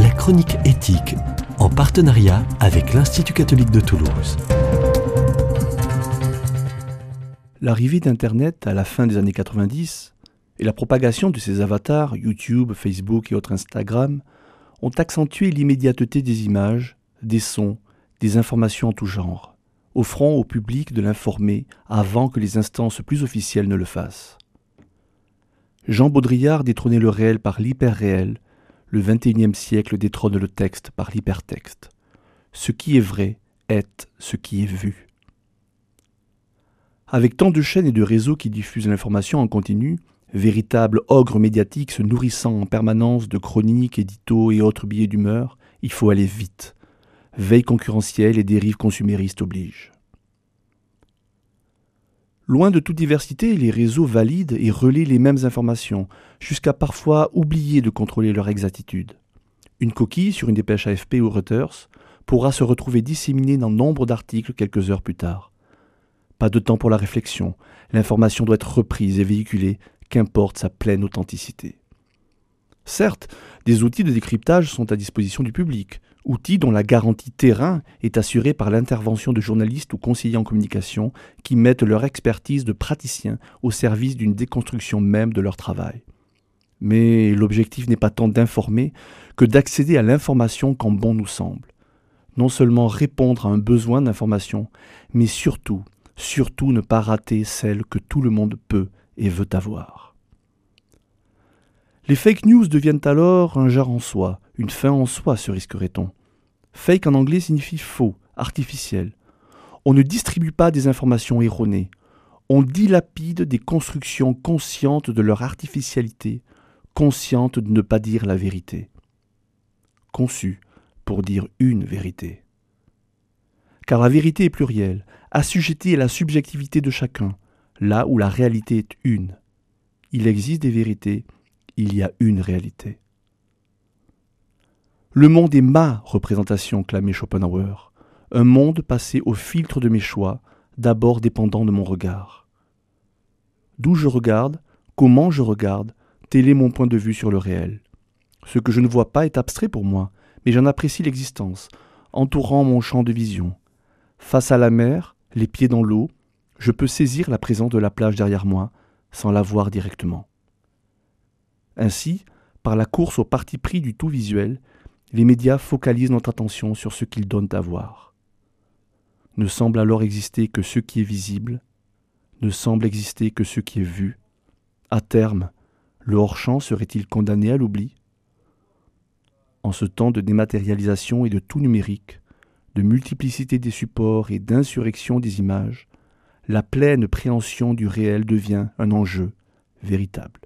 la chronique éthique, en partenariat avec l'Institut catholique de Toulouse. L'arrivée d'Internet à la fin des années 90 et la propagation de ces avatars, YouTube, Facebook et autres Instagram, ont accentué l'immédiateté des images, des sons, des informations en tout genre, offrant au public de l'informer avant que les instances plus officielles ne le fassent. Jean Baudrillard détrônait le réel par l'hyper-réel, le XXIe siècle détrône le texte par l'hypertexte. Ce qui est vrai est ce qui est vu. Avec tant de chaînes et de réseaux qui diffusent l'information en continu, véritable ogre médiatique se nourrissant en permanence de chroniques, éditos et autres billets d'humeur, il faut aller vite. Veille concurrentielle et dérives consuméristes obligent. Loin de toute diversité, les réseaux valident et relaient les mêmes informations, jusqu'à parfois oublier de contrôler leur exactitude. Une coquille sur une dépêche AFP ou Reuters pourra se retrouver disséminée dans nombre d'articles quelques heures plus tard. Pas de temps pour la réflexion, l'information doit être reprise et véhiculée, qu'importe sa pleine authenticité. Certes, des outils de décryptage sont à disposition du public, outils dont la garantie terrain est assurée par l'intervention de journalistes ou conseillers en communication qui mettent leur expertise de praticiens au service d'une déconstruction même de leur travail. Mais l'objectif n'est pas tant d'informer que d'accéder à l'information quand bon nous semble. Non seulement répondre à un besoin d'information, mais surtout, surtout ne pas rater celle que tout le monde peut et veut avoir. Les fake news deviennent alors un genre en soi, une fin en soi, se risquerait-on. Fake en anglais signifie faux, artificiel. On ne distribue pas des informations erronées. On dilapide des constructions conscientes de leur artificialité, conscientes de ne pas dire la vérité. Conçues pour dire une vérité. Car la vérité est plurielle, assujettie à la subjectivité de chacun, là où la réalité est une. Il existe des vérités, il y a une réalité. Le monde est ma représentation, clamait Schopenhauer. Un monde passé au filtre de mes choix, d'abord dépendant de mon regard. D'où je regarde, comment je regarde, tel est mon point de vue sur le réel. Ce que je ne vois pas est abstrait pour moi, mais j'en apprécie l'existence, entourant mon champ de vision. Face à la mer, les pieds dans l'eau, je peux saisir la présence de la plage derrière moi, sans la voir directement. Ainsi, par la course au parti pris du tout visuel, les médias focalisent notre attention sur ce qu'ils donnent à voir. Ne semble alors exister que ce qui est visible, ne semble exister que ce qui est vu. À terme, le hors-champ serait-il condamné à l'oubli? En ce temps de dématérialisation et de tout numérique, de multiplicité des supports et d'insurrection des images, la pleine préhension du réel devient un enjeu véritable.